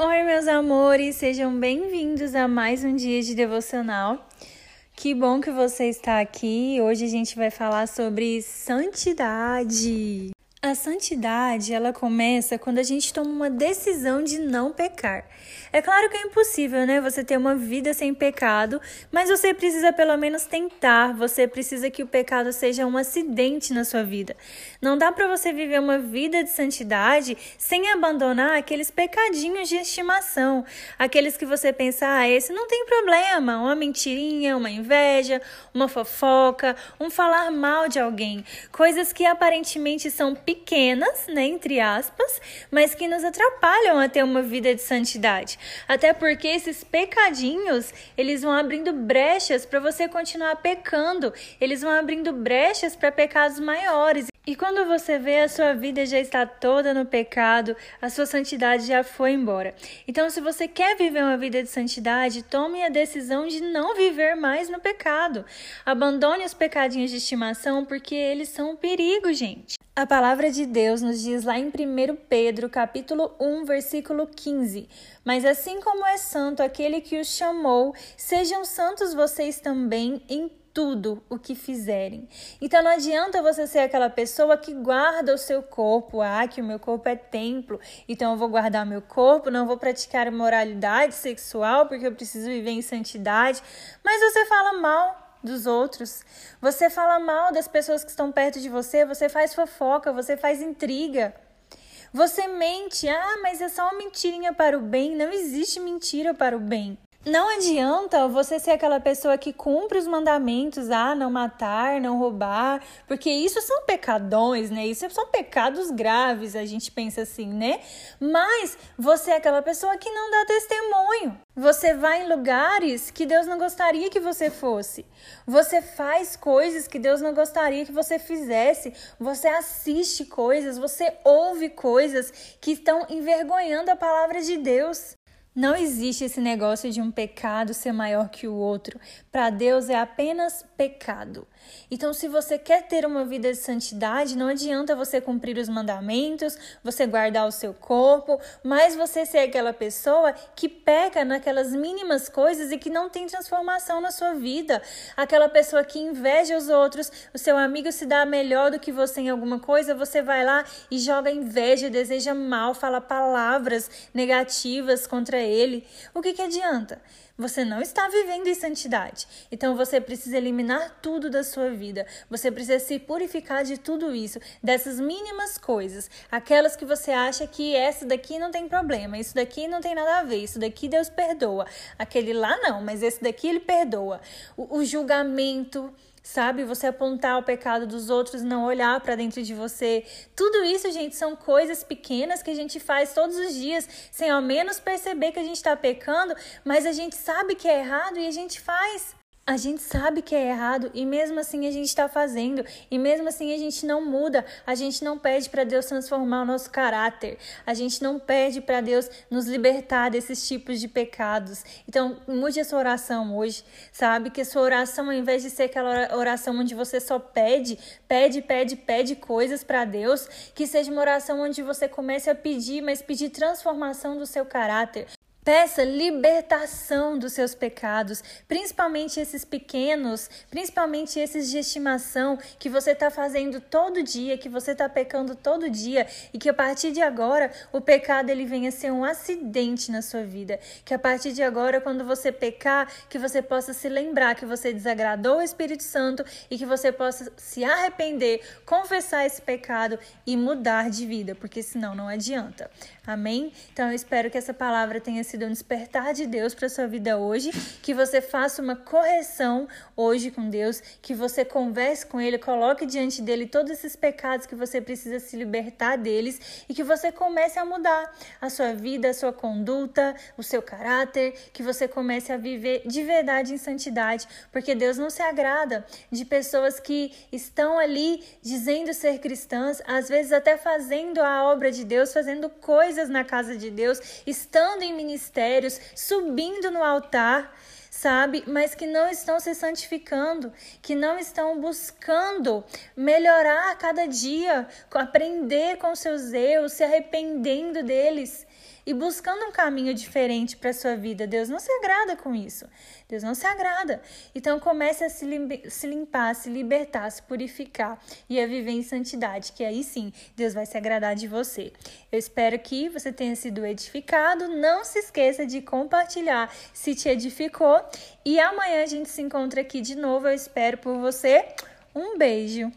Oi, meus amores, sejam bem-vindos a mais um dia de devocional. Que bom que você está aqui. Hoje a gente vai falar sobre santidade. A santidade, ela começa quando a gente toma uma decisão de não pecar. É claro que é impossível, né, você ter uma vida sem pecado, mas você precisa pelo menos tentar, você precisa que o pecado seja um acidente na sua vida. Não dá para você viver uma vida de santidade sem abandonar aqueles pecadinhos de estimação, aqueles que você pensa, ah, esse não tem problema, uma mentirinha, uma inveja, uma fofoca, um falar mal de alguém, coisas que aparentemente são pequenas, né, entre aspas, mas que nos atrapalham a ter uma vida de santidade. Até porque esses pecadinhos, eles vão abrindo brechas para você continuar pecando, eles vão abrindo brechas para pecados maiores. E quando você vê a sua vida já está toda no pecado, a sua santidade já foi embora. Então, se você quer viver uma vida de santidade, tome a decisão de não viver mais no pecado. Abandone os pecadinhos de estimação, porque eles são um perigo, gente. A palavra de Deus nos diz lá em 1 Pedro, capítulo 1, versículo 15: Mas assim como é santo aquele que os chamou, sejam santos vocês também em tudo o que fizerem. Então não adianta você ser aquela pessoa que guarda o seu corpo, ah, que o meu corpo é templo, então eu vou guardar meu corpo, não vou praticar moralidade sexual porque eu preciso viver em santidade, mas você fala mal dos outros. Você fala mal das pessoas que estão perto de você, você faz fofoca, você faz intriga. Você mente, ah, mas é só uma mentirinha para o bem. Não existe mentira para o bem. Não adianta você ser aquela pessoa que cumpre os mandamentos, ah, não matar, não roubar, porque isso são pecadões, né? Isso são pecados graves, a gente pensa assim, né? Mas você é aquela pessoa que não dá testemunho. Você vai em lugares que Deus não gostaria que você fosse. Você faz coisas que Deus não gostaria que você fizesse. Você assiste coisas, você ouve coisas que estão envergonhando a palavra de Deus. Não existe esse negócio de um pecado ser maior que o outro. Para Deus é apenas pecado. Então, se você quer ter uma vida de santidade, não adianta você cumprir os mandamentos, você guardar o seu corpo, mas você ser aquela pessoa que peca naquelas mínimas coisas e que não tem transformação na sua vida. Aquela pessoa que inveja os outros, o seu amigo se dá melhor do que você em alguma coisa, você vai lá e joga inveja, deseja mal, fala palavras negativas contra ele. O que, que adianta? Você não está vivendo em santidade. Então você precisa eliminar tudo da sua vida. Você precisa se purificar de tudo isso, dessas mínimas coisas, aquelas que você acha que essa daqui não tem problema, isso daqui não tem nada a ver, isso daqui Deus perdoa. Aquele lá não, mas esse daqui ele perdoa. o, o julgamento, sabe? Você apontar o pecado dos outros, não olhar para dentro de você. Tudo isso, gente, são coisas pequenas que a gente faz todos os dias, sem ao menos perceber que a gente está pecando, mas a gente sabe que é errado e a gente faz. A gente sabe que é errado e mesmo assim a gente está fazendo, e mesmo assim a gente não muda, a gente não pede para Deus transformar o nosso caráter, a gente não pede para Deus nos libertar desses tipos de pecados. Então, mude a sua oração hoje, sabe? Que a sua oração, ao invés de ser aquela oração onde você só pede, pede, pede, pede coisas para Deus, que seja uma oração onde você comece a pedir, mas pedir transformação do seu caráter, Peça libertação dos seus pecados, principalmente esses pequenos, principalmente esses de estimação que você está fazendo todo dia, que você está pecando todo dia e que a partir de agora o pecado ele venha ser um acidente na sua vida. Que a partir de agora, quando você pecar, que você possa se lembrar que você desagradou o Espírito Santo e que você possa se arrepender, confessar esse pecado e mudar de vida, porque senão não adianta. Amém? Então eu espero que essa palavra tenha sido um despertar de Deus para sua vida hoje, que você faça uma correção hoje com Deus, que você converse com ele, coloque diante dele todos esses pecados que você precisa se libertar deles. E que você comece a mudar a sua vida, a sua conduta, o seu caráter, que você comece a viver de verdade em santidade, porque Deus não se agrada de pessoas que estão ali dizendo ser cristãs, às vezes até fazendo a obra de Deus, fazendo coisas na casa de Deus, estando em ministérios, subindo no altar, sabe? Mas que não estão se santificando, que não estão buscando melhorar a cada dia, aprender com seus erros, se arrependendo deles. e buscando um caminho diferente para sua vida. Deus não se agrada com isso. Deus não se agrada. Então comece a se, se limpar, se libertar, se purificar e a viver em santidade, que aí sim Deus vai se agradar de você. Eu espero que você tenha sido edificado. Não se esqueça de compartilhar se te edificou. E amanhã a gente se encontra aqui de novo. Eu espero por você. Um beijo!